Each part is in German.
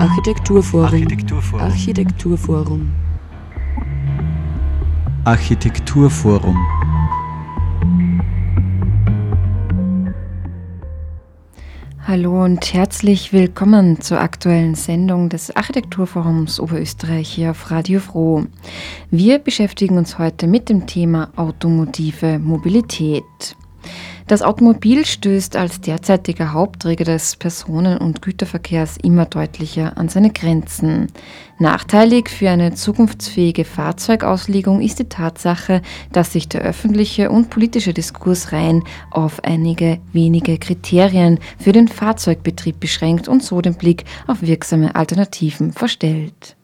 Architekturforum. Architekturforum. Architekturforum. Architekturforum. Hallo und herzlich willkommen zur aktuellen Sendung des Architekturforums Oberösterreich hier auf Radio Froh. Wir beschäftigen uns heute mit dem Thema automotive Mobilität. Das Automobil stößt als derzeitiger Hauptträger des Personen- und Güterverkehrs immer deutlicher an seine Grenzen. Nachteilig für eine zukunftsfähige Fahrzeugauslegung ist die Tatsache, dass sich der öffentliche und politische Diskurs rein auf einige wenige Kriterien für den Fahrzeugbetrieb beschränkt und so den Blick auf wirksame Alternativen verstellt.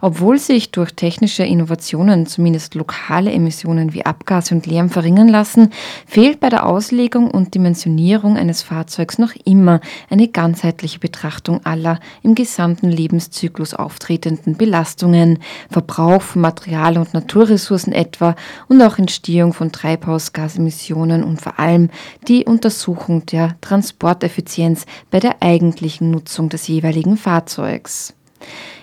Obwohl sich durch technische Innovationen zumindest lokale Emissionen wie Abgase und Lärm verringern lassen, fehlt bei der Auslegung und Dimensionierung eines Fahrzeugs noch immer eine ganzheitliche Betrachtung aller im gesamten Lebenszyklus auftretenden Belastungen, Verbrauch von Material- und Naturressourcen etwa und auch Entstehung von Treibhausgasemissionen und vor allem die Untersuchung der Transporteffizienz bei der eigentlichen Nutzung des jeweiligen Fahrzeugs.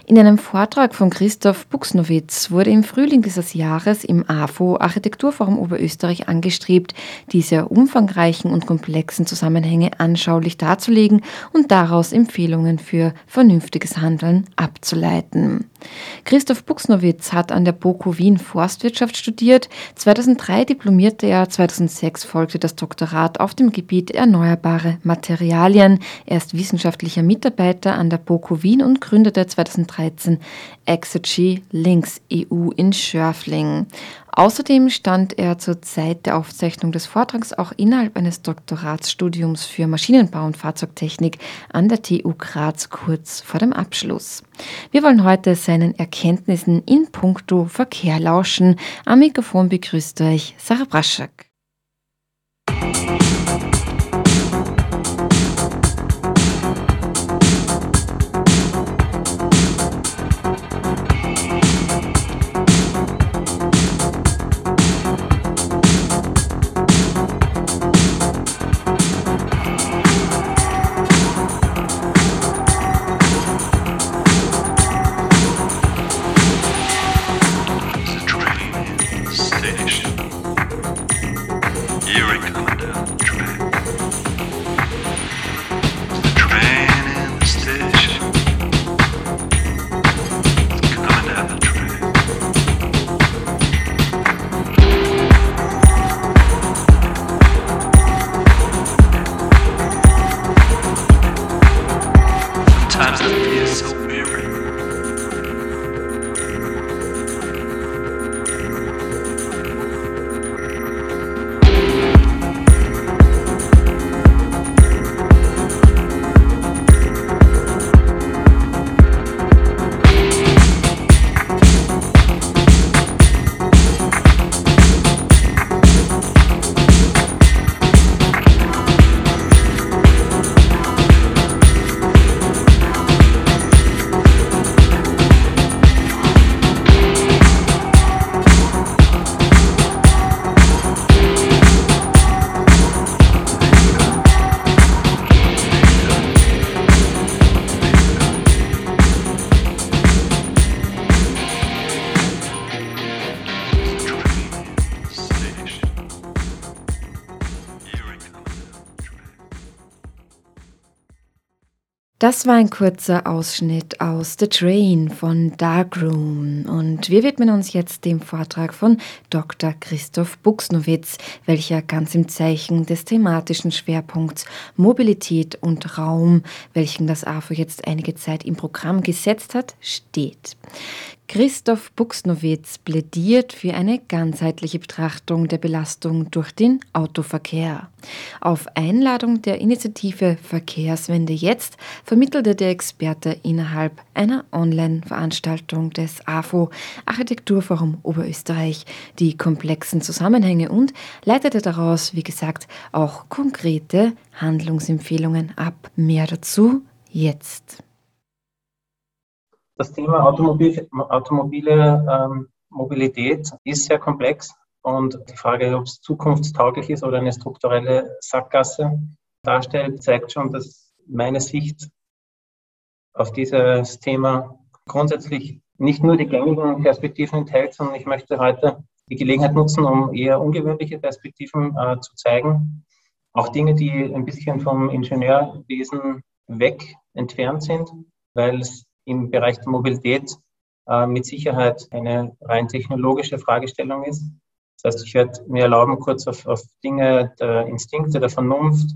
In einem Vortrag von Christoph Buxnowitz wurde im Frühling dieses Jahres im AFO Architekturforum Oberösterreich angestrebt, diese umfangreichen und komplexen Zusammenhänge anschaulich darzulegen und daraus Empfehlungen für vernünftiges Handeln abzuleiten. Christoph Buxnowitz hat an der BOKU Wien Forstwirtschaft studiert. 2003 diplomierte er, 2006 folgte das Doktorat auf dem Gebiet erneuerbare Materialien. Er ist wissenschaftlicher Mitarbeiter an der BOKU Wien und gründete 2013 Exergy Links EU in Schörfling. Außerdem stand er zur Zeit der Aufzeichnung des Vortrags auch innerhalb eines Doktoratsstudiums für Maschinenbau und Fahrzeugtechnik an der TU Graz kurz vor dem Abschluss. Wir wollen heute seinen Erkenntnissen in puncto Verkehr lauschen. Am Mikrofon begrüßt euch Sarah Braschak. Das war ein kurzer Ausschnitt aus The Train von Darkroom und wir widmen uns jetzt dem Vortrag von Dr. Christoph Buxnowitz, welcher ganz im Zeichen des thematischen Schwerpunkts Mobilität und Raum, welchen das AFO jetzt einige Zeit im Programm gesetzt hat, steht. Christoph Buxnowitz plädiert für eine ganzheitliche Betrachtung der Belastung durch den Autoverkehr. Auf Einladung der Initiative Verkehrswende jetzt vermittelte der Experte innerhalb einer Online-Veranstaltung des AFO Architekturforum Oberösterreich die komplexen Zusammenhänge und leitete daraus, wie gesagt, auch konkrete Handlungsempfehlungen ab. Mehr dazu jetzt das Thema Automobil, automobile ähm, Mobilität ist sehr komplex und die Frage, ob es zukunftstauglich ist oder eine strukturelle Sackgasse darstellt, zeigt schon, dass meine Sicht auf dieses Thema grundsätzlich nicht nur die gängigen Perspektiven enthält, sondern ich möchte heute die Gelegenheit nutzen, um eher ungewöhnliche Perspektiven äh, zu zeigen. Auch Dinge, die ein bisschen vom Ingenieurwesen weg entfernt sind, weil es im Bereich der Mobilität äh, mit Sicherheit eine rein technologische Fragestellung ist. Das heißt, ich werde mir erlauben, kurz auf, auf Dinge der Instinkte, der Vernunft,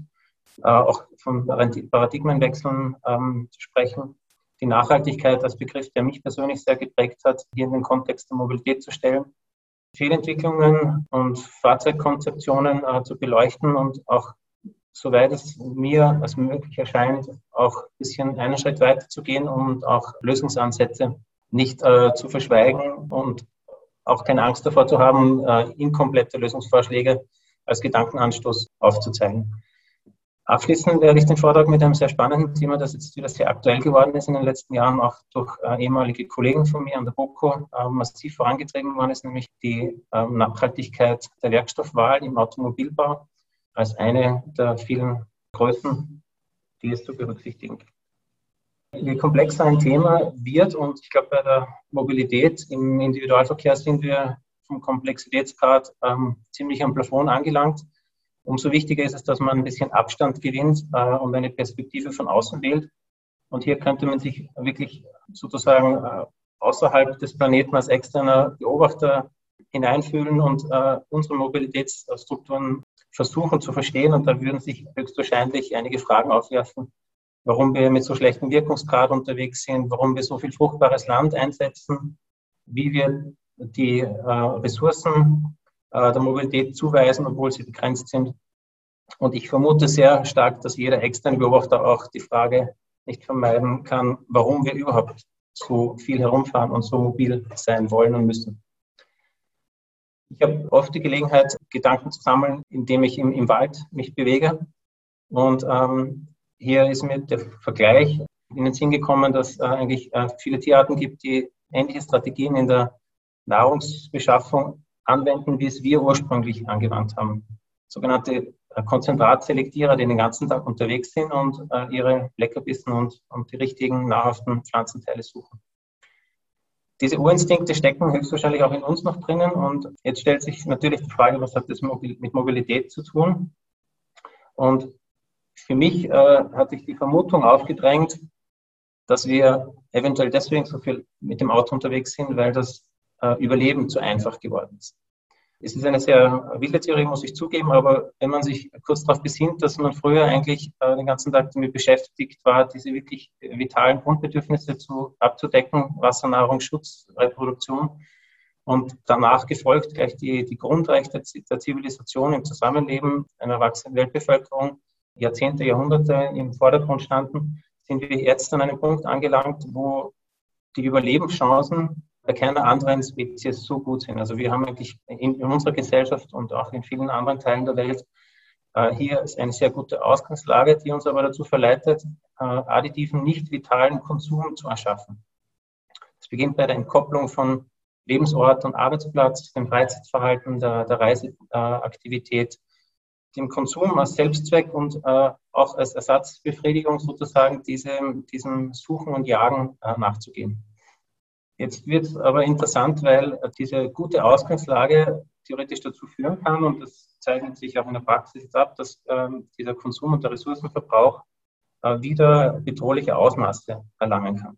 äh, auch von Paradigmenwechseln ähm, zu sprechen. Die Nachhaltigkeit als Begriff, der mich persönlich sehr geprägt hat, hier in den Kontext der Mobilität zu stellen. Fehlentwicklungen und Fahrzeugkonzeptionen äh, zu beleuchten und auch, soweit es mir als möglich erscheint, auch ein bisschen einen Schritt weiter zu gehen und auch Lösungsansätze nicht äh, zu verschweigen und auch keine Angst davor zu haben, äh, inkomplette Lösungsvorschläge als Gedankenanstoß aufzuzeigen. Abschließend werde ich den Vortrag mit einem sehr spannenden Thema, das jetzt wieder sehr aktuell geworden ist in den letzten Jahren, auch durch äh, ehemalige Kollegen von mir an der BOKO äh, massiv vorangetrieben worden ist, nämlich die äh, Nachhaltigkeit der Werkstoffwahl im Automobilbau als eine der vielen Größen, die es zu berücksichtigen gibt. Je komplexer ein Thema wird, und ich glaube, bei der Mobilität im Individualverkehr sind wir vom Komplexitätsgrad ähm, ziemlich am Plafond angelangt. Umso wichtiger ist es, dass man ein bisschen Abstand gewinnt äh, und eine Perspektive von außen wählt. Und hier könnte man sich wirklich sozusagen äh, außerhalb des Planeten als externer Beobachter hineinfühlen und äh, unsere Mobilitätsstrukturen versuchen zu verstehen. Und da würden sich höchstwahrscheinlich einige Fragen aufwerfen, warum wir mit so schlechtem Wirkungsgrad unterwegs sind, warum wir so viel fruchtbares Land einsetzen, wie wir die äh, Ressourcen äh, der Mobilität zuweisen, obwohl sie begrenzt sind. Und ich vermute sehr stark, dass jeder externe Beobachter auch die Frage nicht vermeiden kann, warum wir überhaupt so viel herumfahren und so mobil sein wollen und müssen. Ich habe oft die Gelegenheit, Gedanken zu sammeln, indem ich im, im Wald mich bewege. Und ähm, hier ist mir der Vergleich in den Sinn gekommen, dass äh, eigentlich äh, viele Tierarten gibt, die ähnliche Strategien in der Nahrungsbeschaffung anwenden, wie es wir ursprünglich angewandt haben. Sogenannte äh, Konzentratselektierer, die den ganzen Tag unterwegs sind und äh, ihre Leckerbissen und, und die richtigen nahrhaften Pflanzenteile suchen. Diese Urinstinkte stecken höchstwahrscheinlich auch in uns noch drinnen und jetzt stellt sich natürlich die Frage, was hat das mit Mobilität zu tun? Und für mich äh, hat sich die Vermutung aufgedrängt, dass wir eventuell deswegen so viel mit dem Auto unterwegs sind, weil das äh, Überleben zu einfach geworden ist. Es ist eine sehr wilde Theorie, muss ich zugeben, aber wenn man sich kurz darauf besinnt, dass man früher eigentlich äh, den ganzen Tag damit beschäftigt war, diese wirklich vitalen Grundbedürfnisse zu, abzudecken, Wasser, Nahrung, Schutz, Reproduktion, und danach gefolgt gleich die, die Grundrechte der Zivilisation im Zusammenleben einer erwachsenen Weltbevölkerung, Jahrzehnte, Jahrhunderte im Vordergrund standen, sind wir jetzt an einem Punkt angelangt, wo die Überlebenschancen bei keiner anderen Spezies so gut sind. Also wir haben eigentlich in, in unserer Gesellschaft und auch in vielen anderen Teilen der Welt äh, hier ist eine sehr gute Ausgangslage, die uns aber dazu verleitet, äh, additiven, nicht vitalen Konsum zu erschaffen. Es beginnt bei der Entkopplung von Lebensort und Arbeitsplatz, dem Freizeitverhalten, der, der Reiseaktivität, dem Konsum als Selbstzweck und äh, auch als Ersatzbefriedigung sozusagen diesem, diesem Suchen und Jagen äh, nachzugehen. Jetzt wird es aber interessant, weil diese gute Ausgangslage theoretisch dazu führen kann, und das zeichnet sich auch in der Praxis jetzt ab, dass ähm, dieser Konsum und der Ressourcenverbrauch äh, wieder bedrohliche Ausmaße erlangen kann.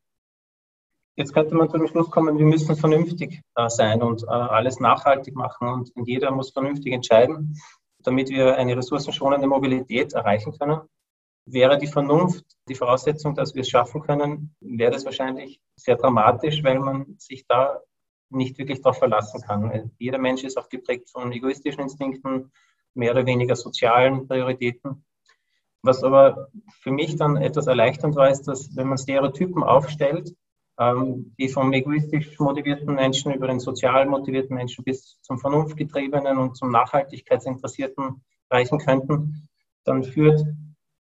Jetzt könnte man zu dem Schluss kommen, wir müssen vernünftig äh, sein und äh, alles nachhaltig machen und jeder muss vernünftig entscheiden, damit wir eine ressourcenschonende Mobilität erreichen können. Wäre die Vernunft die Voraussetzung, dass wir es schaffen können, wäre das wahrscheinlich sehr dramatisch, weil man sich da nicht wirklich darauf verlassen kann. Jeder Mensch ist auch geprägt von egoistischen Instinkten, mehr oder weniger sozialen Prioritäten. Was aber für mich dann etwas erleichternd war, ist, dass wenn man Stereotypen aufstellt, ähm, die vom egoistisch motivierten Menschen über den sozial motivierten Menschen bis zum vernunftgetriebenen und zum nachhaltigkeitsinteressierten reichen könnten, dann führt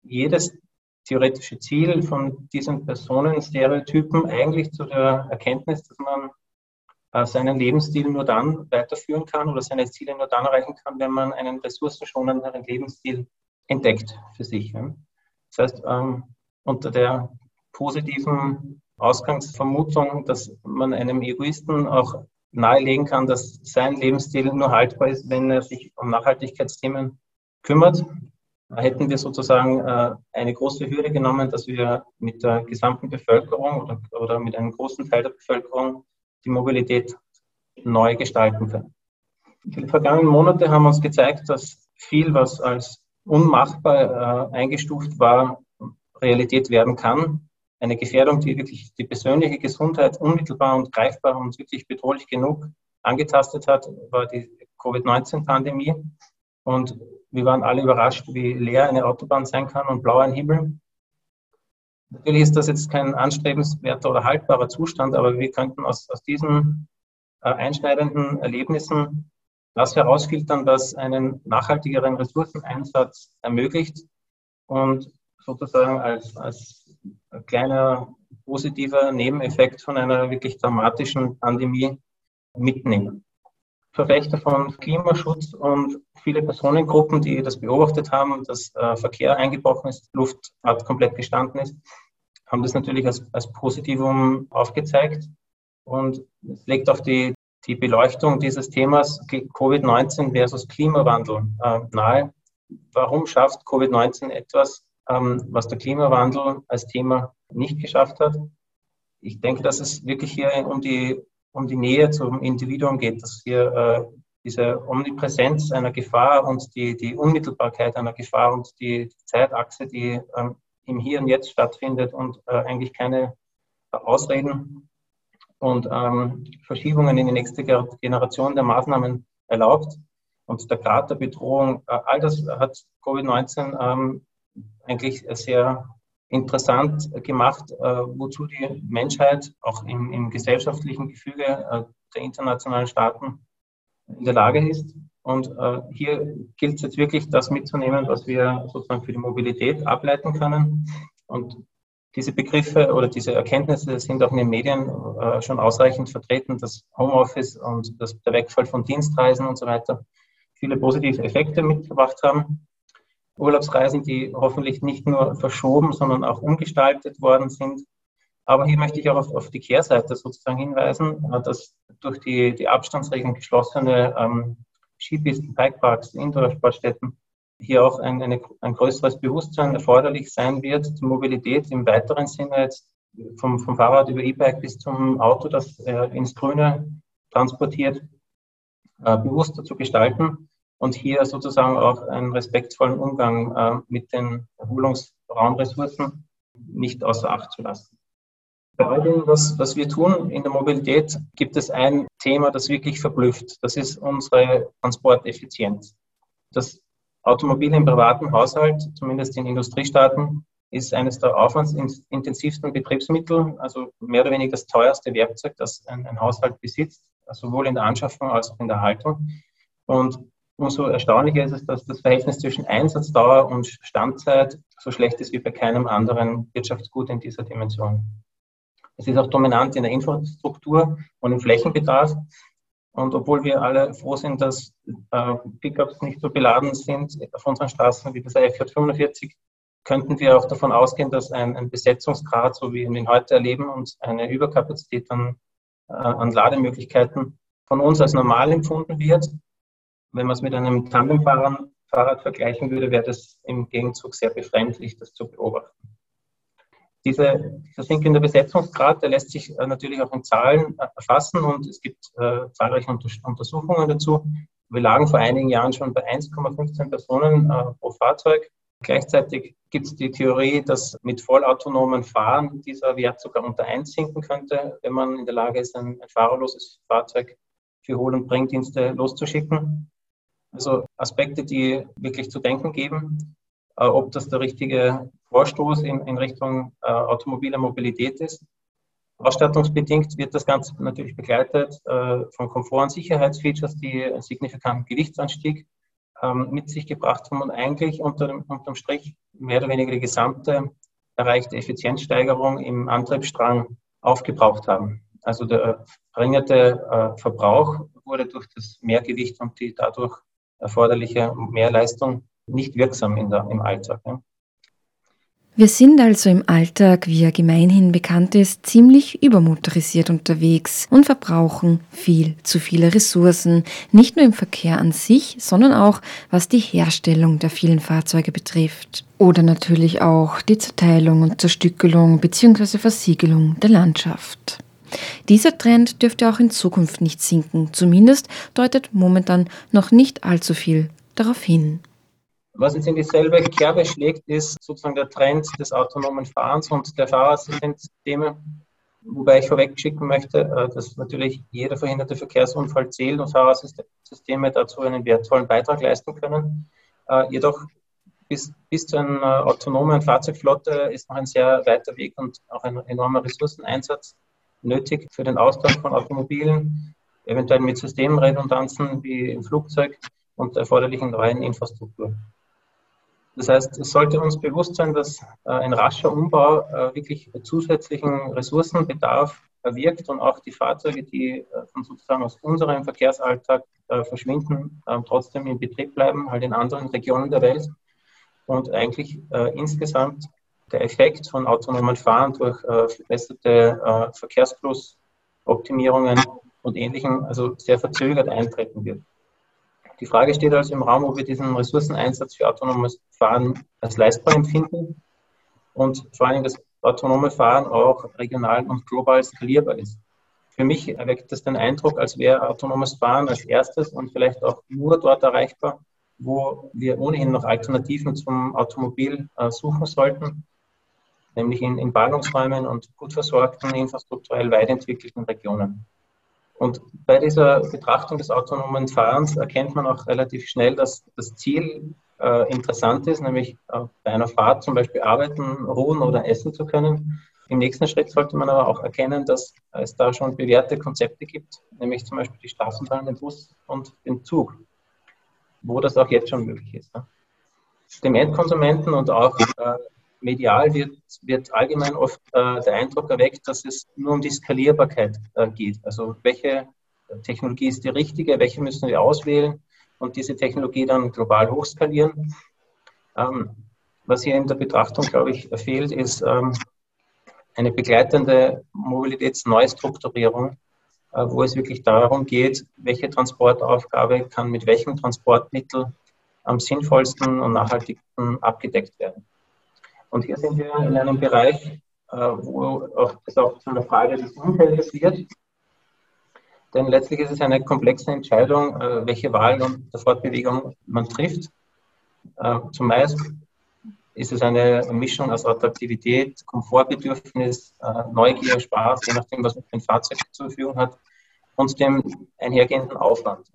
jedes theoretische Ziel von diesen Personenstereotypen eigentlich zu der Erkenntnis, dass man äh, seinen Lebensstil nur dann weiterführen kann oder seine Ziele nur dann erreichen kann, wenn man einen ressourcenschonenderen Lebensstil entdeckt für sich. Das heißt, ähm, unter der positiven Ausgangsvermutung, dass man einem Egoisten auch nahelegen kann, dass sein Lebensstil nur haltbar ist, wenn er sich um Nachhaltigkeitsthemen kümmert. Hätten wir sozusagen äh, eine große Hürde genommen, dass wir mit der gesamten Bevölkerung oder, oder mit einem großen Teil der Bevölkerung die Mobilität neu gestalten können. Die vergangenen Monate haben uns gezeigt, dass viel, was als unmachbar äh, eingestuft war, Realität werden kann. Eine Gefährdung, die wirklich die persönliche Gesundheit unmittelbar und greifbar und wirklich bedrohlich genug angetastet hat, war die Covid-19-Pandemie. Und wir waren alle überrascht, wie leer eine Autobahn sein kann und blau ein Himmel. Natürlich ist das jetzt kein anstrebenswerter oder haltbarer Zustand, aber wir könnten aus, aus diesen äh, einschneidenden Erlebnissen das herausfiltern, was einen nachhaltigeren Ressourceneinsatz ermöglicht und sozusagen als, als kleiner positiver Nebeneffekt von einer wirklich dramatischen Pandemie mitnehmen. Verfechter von Klimaschutz und viele Personengruppen, die das beobachtet haben, dass äh, Verkehr eingebrochen ist, Luft hat komplett gestanden ist, haben das natürlich als, als Positivum aufgezeigt. Und legt auch die, die Beleuchtung dieses Themas Covid-19 versus Klimawandel äh, nahe. Warum schafft Covid-19 etwas, ähm, was der Klimawandel als Thema nicht geschafft hat? Ich denke, dass es wirklich hier um die, um die Nähe zum Individuum geht, dass hier äh, diese Omnipräsenz einer Gefahr und die, die Unmittelbarkeit einer Gefahr und die Zeitachse, die ähm, im Hier und Jetzt stattfindet und äh, eigentlich keine Ausreden und ähm, Verschiebungen in die nächste Generation der Maßnahmen erlaubt. Und der Grad der Bedrohung, äh, all das hat Covid-19 ähm, eigentlich sehr interessant gemacht, äh, wozu die Menschheit auch im, im gesellschaftlichen Gefüge äh, der internationalen Staaten in der Lage ist. Und äh, hier gilt es jetzt wirklich, das mitzunehmen, was wir sozusagen für die Mobilität ableiten können. Und diese Begriffe oder diese Erkenntnisse sind auch in den Medien schon ausreichend vertreten, dass Homeoffice und das, der Wegfall von Dienstreisen und so weiter viele positive Effekte mitgebracht haben. Urlaubsreisen, die hoffentlich nicht nur verschoben, sondern auch umgestaltet worden sind. Aber hier möchte ich auch auf, auf die Kehrseite sozusagen hinweisen, äh, dass durch die, die Abstandsregeln geschlossene ähm, Skipisten, Bikeparks, Indoor-Sportstätten hier auch ein, eine, ein größeres Bewusstsein erforderlich sein wird, die Mobilität im weiteren Sinne jetzt vom, vom Fahrrad über E-Bike bis zum Auto, das äh, ins Grüne transportiert, äh, bewusster zu gestalten und hier sozusagen auch einen respektvollen Umgang äh, mit den Erholungsraumressourcen nicht außer Acht zu lassen. Bei all dem, was, was wir tun in der Mobilität, gibt es ein Thema, das wirklich verblüfft. Das ist unsere Transporteffizienz. Das Automobil im privaten Haushalt, zumindest in Industriestaaten, ist eines der aufwandsintensivsten Betriebsmittel, also mehr oder weniger das teuerste Werkzeug, das ein, ein Haushalt besitzt, sowohl in der Anschaffung als auch in der Haltung. Und umso erstaunlicher ist es, dass das Verhältnis zwischen Einsatzdauer und Standzeit so schlecht ist wie bei keinem anderen Wirtschaftsgut in dieser Dimension. Es ist auch dominant in der Infrastruktur und im Flächenbedarf. Und obwohl wir alle froh sind, dass äh, Pickups nicht so beladen sind auf unseren Straßen wie das IF45, könnten wir auch davon ausgehen, dass ein, ein, Besetzungsgrad, so wie wir ihn heute erleben, und eine Überkapazität an, äh, an Lademöglichkeiten von uns als normal empfunden wird. Wenn man es mit einem Tandemfahrrad vergleichen würde, wäre das im Gegenzug sehr befremdlich, das zu beobachten. Diese, dieser sinkende Besetzungsgrad, der lässt sich äh, natürlich auch in Zahlen äh, erfassen und es gibt äh, zahlreiche Untersuchungen dazu. Wir lagen vor einigen Jahren schon bei 1,15 Personen äh, pro Fahrzeug. Gleichzeitig gibt es die Theorie, dass mit vollautonomen Fahren dieser Wert sogar unter 1 sinken könnte, wenn man in der Lage ist, ein, ein fahrerloses Fahrzeug für Hohl- und Bringdienste loszuschicken. Also Aspekte, die wirklich zu denken geben. Äh, ob das der richtige Vorstoß in, in Richtung äh, automobile Mobilität ist. Ausstattungsbedingt wird das Ganze natürlich begleitet äh, von Komfort- und Sicherheitsfeatures, die einen signifikanten Gewichtsanstieg ähm, mit sich gebracht haben und eigentlich unter dem, unterm Strich mehr oder weniger die gesamte erreichte Effizienzsteigerung im Antriebsstrang aufgebraucht haben. Also der verringerte äh, Verbrauch wurde durch das Mehrgewicht und die dadurch erforderliche Mehrleistung nicht wirksam in der, im Alltag. Ja. Wir sind also im Alltag, wie er gemeinhin bekannt ist, ziemlich übermotorisiert unterwegs und verbrauchen viel zu viele Ressourcen, nicht nur im Verkehr an sich, sondern auch was die Herstellung der vielen Fahrzeuge betrifft. Oder natürlich auch die Zerteilung und Zerstückelung bzw. Versiegelung der Landschaft. Dieser Trend dürfte auch in Zukunft nicht sinken, zumindest deutet momentan noch nicht allzu viel darauf hin. Was jetzt in dieselbe Kerbe schlägt, ist sozusagen der Trend des autonomen Fahrens und der Fahrerassistenzsysteme. Wobei ich vorwegschicken möchte, äh, dass natürlich jeder verhinderte Verkehrsunfall zählt und Fahrerassistenzsysteme dazu einen wertvollen Beitrag leisten können. Äh, jedoch bis, bis zu einer autonomen Fahrzeugflotte ist noch ein sehr weiter Weg und auch ein enormer Ressourceneinsatz nötig für den Austausch von Automobilen, eventuell mit Systemredundanzen wie im Flugzeug und der erforderlichen neuen Infrastruktur. Das heißt, es sollte uns bewusst sein, dass äh, ein rascher Umbau äh, wirklich zusätzlichen Ressourcenbedarf erwirkt und auch die Fahrzeuge, die äh, sozusagen aus unserem Verkehrsalltag verschwinden, ähm, trotzdem in Betrieb bleiben, halt in anderen Regionen der Welt. Und eigentlich insgesamt der Effekt von autonomen Fahren durch verbesserte Verkehrsflussoptimierungen und Ähnlichem also sehr verzögert eintreten wird. Die Frage steht also im Raum, ob wir diesen Ressourceneinsatz für autonomes Fahren als leistbar empfinden und vor allem das autonome Fahren auch regional und global skalierbar ist. Für mich erweckt das den Eindruck, als wäre autonomes Fahren als erstes und vielleicht auch nur dort erreichbar, wo wir ohnehin noch Alternativen zum Automobil äh, suchen sollten, nämlich in, in Ballungsräumen und gut versorgten, infrastrukturell weit entwickelten Regionen. Und bei dieser Betrachtung des autonomen Fahrens erkennt man auch relativ schnell, dass das Ziel äh, interessant ist, nämlich äh, bei einer Fahrt zum Beispiel arbeiten, ruhen oder essen zu können. Im nächsten Schritt sollte man aber auch erkennen, dass es da schon bewährte Konzepte gibt, nämlich zum Beispiel die Straßenbahn, den Bus und den Zug, wo das auch jetzt schon möglich ist. Dem Endkonsumenten und auch äh, medial wird, wird allgemein oft äh, der Eindruck erweckt, dass es nur um die Skalierbarkeit äh, geht. Also welche Technologie ist die richtige, welche müssen wir auswählen und diese Technologie dann global hochskalieren. Ähm, was hier in der Betrachtung, glaube ich, fehlt, ist ähm, eine begleitende Mobilitätsneustrukturierung, äh, wo es wirklich darum geht, welche Transportaufgabe kann mit welchem Transportmittel am sinnvollsten und nachhaltigsten abgedeckt werden. Und hier sind wir in einem Bereich, äh, wo es auch zu einer Frage des Umfeldes wird. Denn letztlich ist es eine komplexe Entscheidung, äh, welche Wahl der Fortbewegung man trifft. Äh, zumeist ist es eine Mischung aus Attraktivität, Komfortbedürfnis, Neugier, Spaß, je nachdem, was ein Fahrzeug zur Verfügung hat, und dem einhergehenden Aufwand.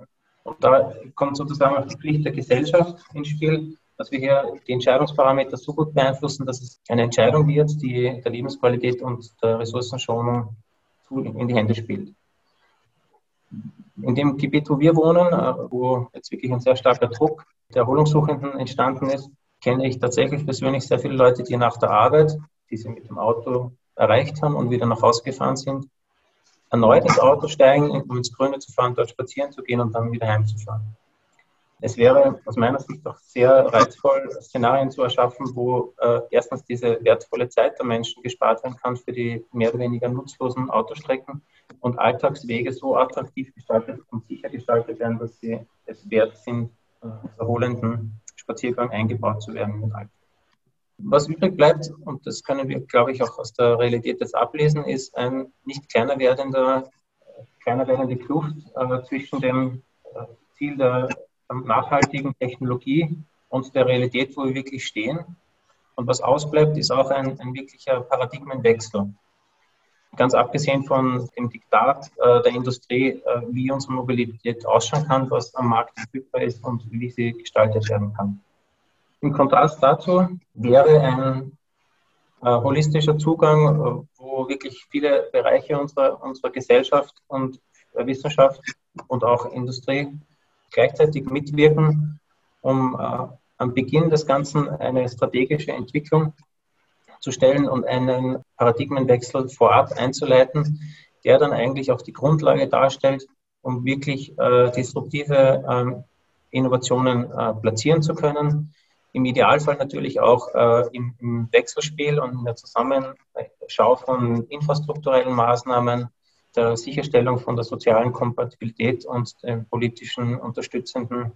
Und da kommt sozusagen auch die Pflicht der Gesellschaft ins Spiel, dass wir hier die Entscheidungsparameter so gut beeinflussen, dass es eine Entscheidung wird, die der Lebensqualität und der Ressourcenschonung in die Hände spielt. In dem Gebiet, wo wir wohnen, äh, wo jetzt wirklich ein sehr starker Druck der Erholungssuchenden entstanden ist, kenne ich tatsächlich persönlich sehr viele Leute, die nach der Arbeit, die sie mit dem Auto erreicht haben und wieder nach Hause gefahren sind, erneut ins Auto steigen, um ins Grüne zu fahren, dort spazieren zu gehen und dann wieder heimzufahren. Es wäre aus meiner Sicht auch sehr reizvoll, Szenarien zu erschaffen, wo äh, erstens diese wertvolle Zeit der Menschen gespart werden kann für die mehr oder weniger nutzlosen Autostrecken und Alltagswege so attraktiv gestaltet und sicher gestaltet werden, dass sie es wert sind, äh, erholenden Spaziergang eingebaut zu werden Alltag. Was übrig bleibt, und das können wir, glaube ich, auch aus der Realität jetzt ablesen, ist ein nicht kleiner werdender, kleiner werdende Kluft äh, zwischen dem äh, Ziel der nachhaltigen Technologie und der Realität, wo wir wirklich stehen. Und was ausbleibt, ist auch ein, ein wirklicher Paradigmenwechsel. Ganz abgesehen von dem Diktat äh, der Industrie, äh, wie unsere Mobilität ausschauen kann, was am Markt verfügbar ist und wie sie gestaltet werden kann. Im Kontrast dazu wäre ein äh, holistischer Zugang, äh, wo wirklich viele Bereiche unserer, unserer Gesellschaft und Wissenschaft und auch Industrie gleichzeitig mitwirken, um äh, am Beginn des Ganzen eine strategische Entwicklung zu stellen und einen Paradigmenwechsel vorab einzuleiten, der dann eigentlich auch die Grundlage darstellt, um wirklich äh, disruptive äh, Innovationen äh, platzieren zu können, Im Idealfall natürlich auch äh, im, im, Wechselspiel und in der Zusammenschau von infrastrukturellen Maßnahmen, der Sicherstellung von der sozialen Kompatibilität und den politischen unterstützenden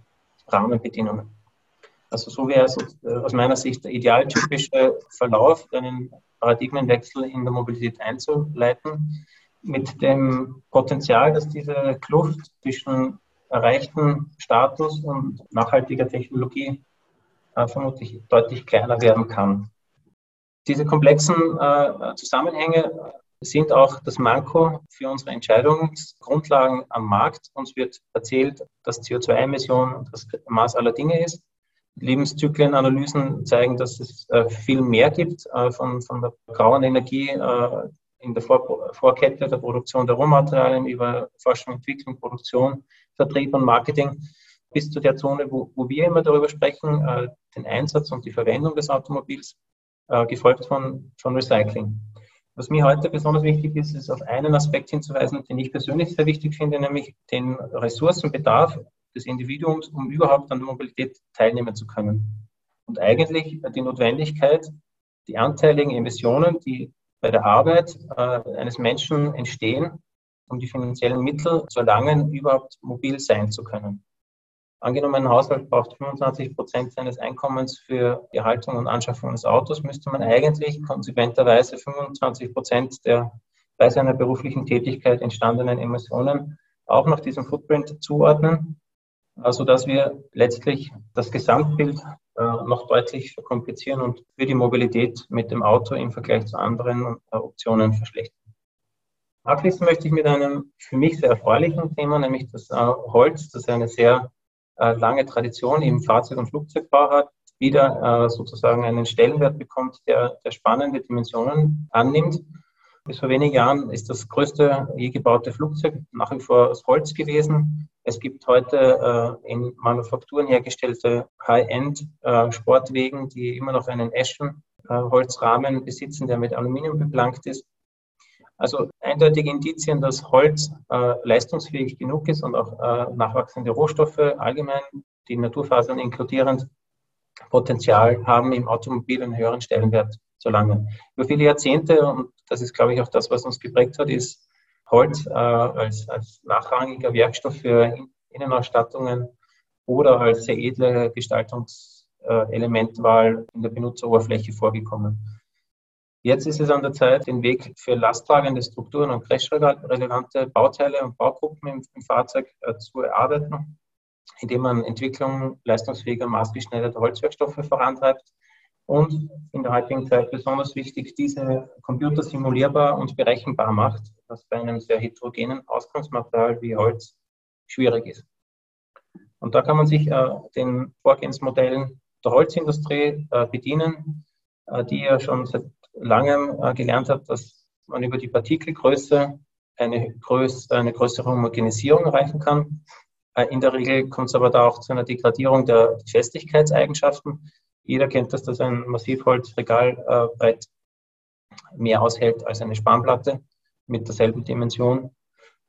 Rahmenbedingungen. Also so wäre es äh, aus meiner Sicht der idealtypische Verlauf, einen Paradigmenwechsel in der Mobilität einzuleiten, mit dem Potenzial, dass diese Kluft zwischen erreichten Status und nachhaltiger Technologie äh, vermutlich deutlich kleiner werden kann. Diese komplexen äh, Zusammenhänge sind auch das Manko für unsere Entscheidungsgrundlagen am Markt. Uns wird erzählt, dass CO2-Emission das Maß aller Dinge ist. Lebenszyklenanalysen zeigen, dass es äh, viel mehr gibt äh, von, von der grauen Energie äh, in der Vor Vorkette der Produktion der Rohmaterialien über Forschung, Entwicklung, Produktion, Vertrieb und Marketing bis zu der Zone, wo, wo wir immer darüber sprechen, den Einsatz und die Verwendung des Automobils, gefolgt von, von Recycling. Was mir heute besonders wichtig ist, ist auf einen Aspekt hinzuweisen, den ich persönlich sehr wichtig finde, nämlich den Ressourcenbedarf des Individuums, um überhaupt an der Mobilität teilnehmen zu können. Und eigentlich die Notwendigkeit, die anteiligen Emissionen, die bei der Arbeit äh, eines Menschen entstehen, um die finanziellen Mittel zu erlangen, überhaupt mobil sein zu können. Angenommen, ein Haushalt braucht 25 Prozent seines Einkommens für die Erhaltung und Anschaffung eines Autos, müsste man eigentlich konsequenterweise 25 Prozent der bei seiner beruflichen Tätigkeit entstandenen Emissionen auch noch diesem Footprint zuordnen, sodass wir letztlich das Gesamtbild äh, noch deutlich verkomplizieren und für die Mobilität mit dem Auto im Vergleich zu anderen äh, Optionen verschlechtern. Abschließen möchte ich mit einem für mich sehr erfreulichen Thema, nämlich das äh, Holz, das eine sehr lange Tradition im Fahrzeug- und Flugzeugbau hat, wieder äh, sozusagen einen Stellenwert bekommt, der, der spannende Dimensionen annimmt. Bis vor wenigen Jahren ist das größte je gebaute Flugzeug nach wie vor aus Holz gewesen. Es gibt heute äh, in Manufakturen hergestellte High-End-Sportwegen, äh, die immer noch einen Eschen-Holzrahmen äh, besitzen, der mit Aluminium beplankt ist. Also eindeutige Indizien, dass Holz äh, leistungsfähig genug ist und auch äh, nachwachsende Rohstoffe allgemein, die Naturfasern inkludierend, Potenzial haben, im Automobil einen höheren Stellenwert zu erlangen. Über viele Jahrzehnte, und das ist, glaube ich, auch das, was uns geprägt hat, ist Holz äh, als, als nachrangiger Werkstoff für Innenausstattungen oder als sehr edle Gestaltungselementwahl in der Benutzeroberfläche vorgekommen. Jetzt ist es an der Zeit, den Weg für lasttragende Strukturen und crashrelevante Bauteile und Baugruppen im, im Fahrzeug äh, zu erarbeiten, indem man Entwicklung leistungsfähiger, maßgeschneiderter Holzwerkstoffe vorantreibt und in der heutigen Zeit besonders wichtig, diese Computer simulierbar und berechenbar macht, was bei einem sehr heterogenen Ausgangsmaterial wie Holz schwierig ist. Und da kann man sich äh, den Vorgehensmodellen der Holzindustrie äh, bedienen, äh, die ja schon seit langem äh, gelernt hat, dass man über die Partikelgröße eine, größ eine größere Homogenisierung erreichen kann. Äh, in der Regel kommt es aber da auch zu einer Degradierung der Festigkeitseigenschaften. Jeder kennt das, dass ein Massivholzregalbrett äh, mehr aushält als eine Spanplatte mit derselben Dimension.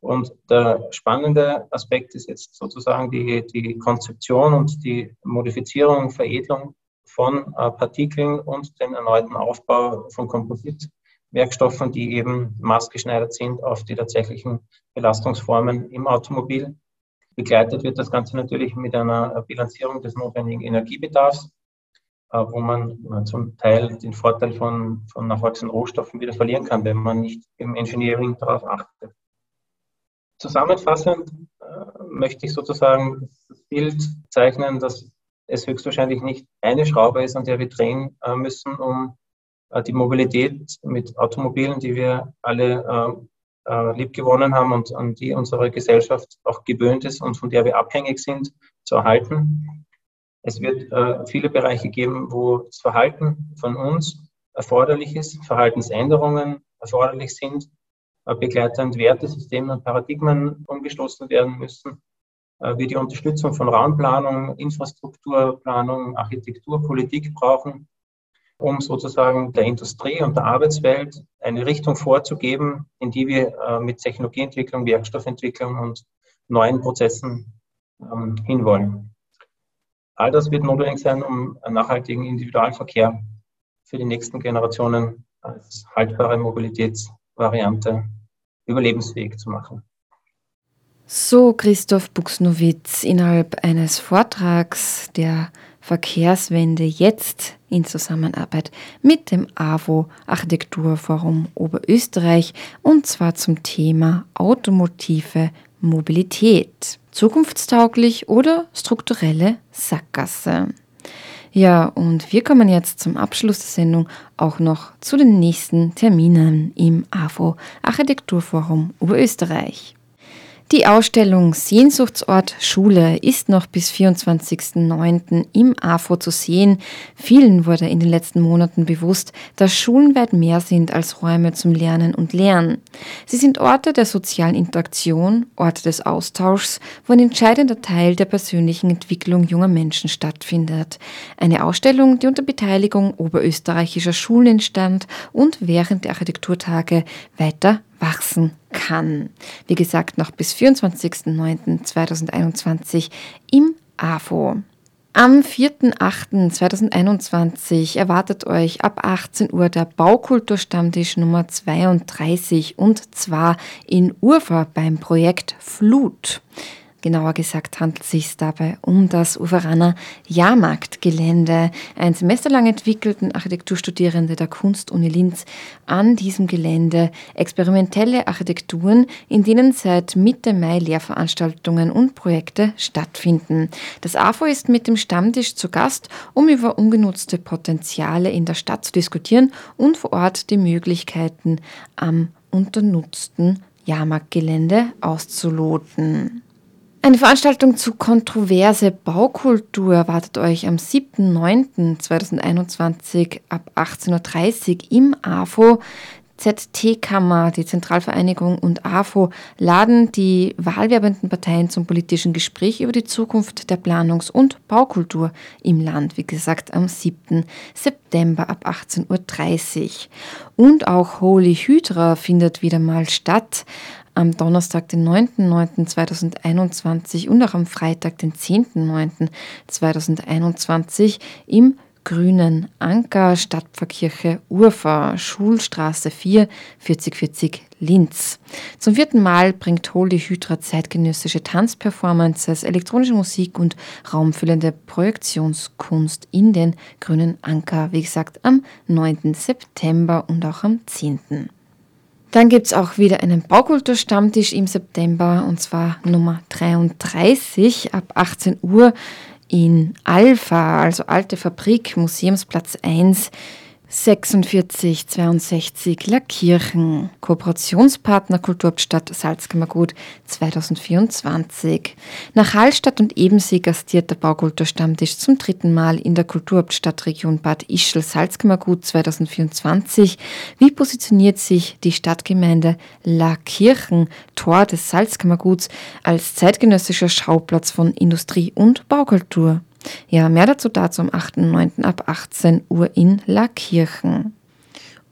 Und der spannende Aspekt ist jetzt sozusagen die, die Konzeption und die Modifizierung, Veredelung von äh, Partikeln und den erneuten Aufbau von Kompositwerkstoffen, die eben maßgeschneidert sind auf die tatsächlichen Belastungsformen im Automobil. Begleitet wird das Ganze natürlich mit einer Bilanzierung des notwendigen Energiebedarfs, äh, wo man äh, zum Teil den Vorteil von, von nachwachsenden Rohstoffen wieder verlieren kann, wenn man nicht im Engineering darauf achtet. Zusammenfassend möchte ich sozusagen das Bild zeichnen, dass es höchstwahrscheinlich nicht eine Schraube ist, an der wir drehen äh, müssen, um äh, die Mobilität mit Automobilen, die wir alle äh, liebgewonnen haben und an die unsere Gesellschaft auch gewöhnt ist und von der wir abhängig sind, zu erhalten. Es wird viele Bereiche geben, wo das Verhalten von uns erforderlich ist, Verhaltensänderungen erforderlich sind, begleitend Wertesysteme und Paradigmen umgestoßen werden müssen äh, wir die Unterstützung von Raumplanung, Infrastrukturplanung, Architekturpolitik brauchen, um sozusagen der Industrie und der Arbeitswelt eine Richtung vorzugeben, in die wir äh, mit Technologieentwicklung, Werkstoffentwicklung und neuen Prozessen ähm, hinwollen. All das wird notwendig sein, um nachhaltigen Individualverkehr für die nächsten Generationen als haltbare Mobilitätsvariante überlebensfähig zu machen. So Christoph Buxnowitz innerhalb eines Vortrags der Verkehrswende jetzt in Zusammenarbeit mit dem AWO Architekturforum Oberösterreich und zwar zum Thema automotive Mobilität. Zukunftstauglich oder strukturelle Sackgasse. Ja, und wir kommen jetzt zum Abschluss der Sendung auch noch zu den nächsten Terminen im AFO Architekturforum Oberösterreich. Die Ausstellung Sehnsuchtsort Schule ist noch bis 24.09. im AFO zu sehen. Vielen wurde in den letzten Monaten bewusst, dass Schulen weit mehr sind als Räume zum Lernen und Lernen. Sie sind Orte der sozialen Interaktion, Orte des Austauschs, wo ein entscheidender Teil der persönlichen Entwicklung junger Menschen stattfindet. Eine Ausstellung, die unter Beteiligung oberösterreichischer Schulen entstand und während der Architekturtage weiter wachsen kann. Wie gesagt, noch bis 24.09.2021 im AFO. Am 4.8.2021 erwartet euch ab 18 Uhr der Baukulturstammtisch Nummer 32 und zwar in Urfa beim Projekt Flut. Genauer gesagt handelt es sich dabei um das Uferaner Jahrmarktgelände. Ein semesterlang entwickelten Architekturstudierende der Kunstuni Linz an diesem Gelände experimentelle Architekturen, in denen seit Mitte Mai Lehrveranstaltungen und Projekte stattfinden. Das AFO ist mit dem Stammtisch zu Gast, um über ungenutzte Potenziale in der Stadt zu diskutieren und vor Ort die Möglichkeiten am unternutzten Jahrmarktgelände auszuloten. Eine Veranstaltung zu kontroverse Baukultur erwartet euch am 7.9.2021 ab 18.30 Uhr im AFO. ZT-Kammer, die Zentralvereinigung und AFO laden die wahlwerbenden Parteien zum politischen Gespräch über die Zukunft der Planungs- und Baukultur im Land, wie gesagt am 7. September ab 18.30 Uhr. Und auch Holy Hydra findet wieder mal statt am Donnerstag, den 9.9.2021 und auch am Freitag, den 10.9.2021 im Grünen Anker, Stadtpfarrkirche Urfa, Schulstraße 4, 4040 Linz. Zum vierten Mal bringt Holy Hydra zeitgenössische Tanzperformances, elektronische Musik und raumfüllende Projektionskunst in den Grünen Anker, wie gesagt, am 9. September und auch am 10. Dann gibt es auch wieder einen Baukulturstammtisch im September und zwar Nummer 33 ab 18 Uhr in Alpha, also Alte Fabrik, Museumsplatz 1 4662 Lackirchen, Kooperationspartner Kulturhauptstadt Salzkammergut 2024. Nach Hallstatt und Ebensee gastiert der Baukulturstammtisch zum dritten Mal in der Kulturhauptstadtregion Bad Ischl Salzkammergut 2024. Wie positioniert sich die Stadtgemeinde Lackirchen, Tor des Salzkammerguts, als zeitgenössischer Schauplatz von Industrie und Baukultur? Ja, mehr dazu dazu am 8.9. ab 18 Uhr in Lackirchen.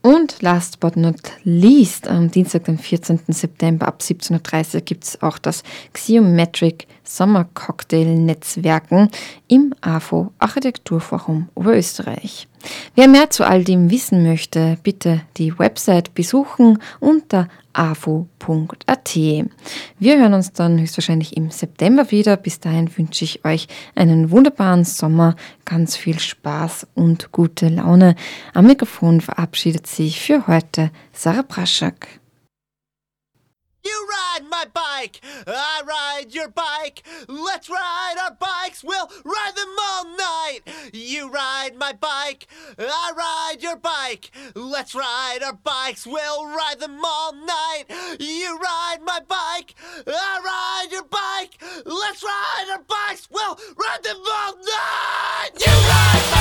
Und last but not least, am Dienstag, den 14. September ab 17.30 Uhr gibt es auch das Xiometric Sommer Cocktail Netzwerken im AFO Architekturforum Oberösterreich. Wer mehr zu all dem wissen möchte, bitte die Website besuchen unter afo.at. Wir hören uns dann höchstwahrscheinlich im September wieder. Bis dahin wünsche ich euch einen wunderbaren Sommer, ganz viel Spaß und gute Laune. Am Mikrofon verabschiedet sich für heute Sarah Praschak. Ride my bike, I ride your bike. Let's ride our bikes, we'll ride them all night. You ride my bike, I ride your bike. Let's ride our bikes, we'll ride them all night. You ride my bike, I ride your bike. Let's ride our bikes, we'll ride them all night. You ride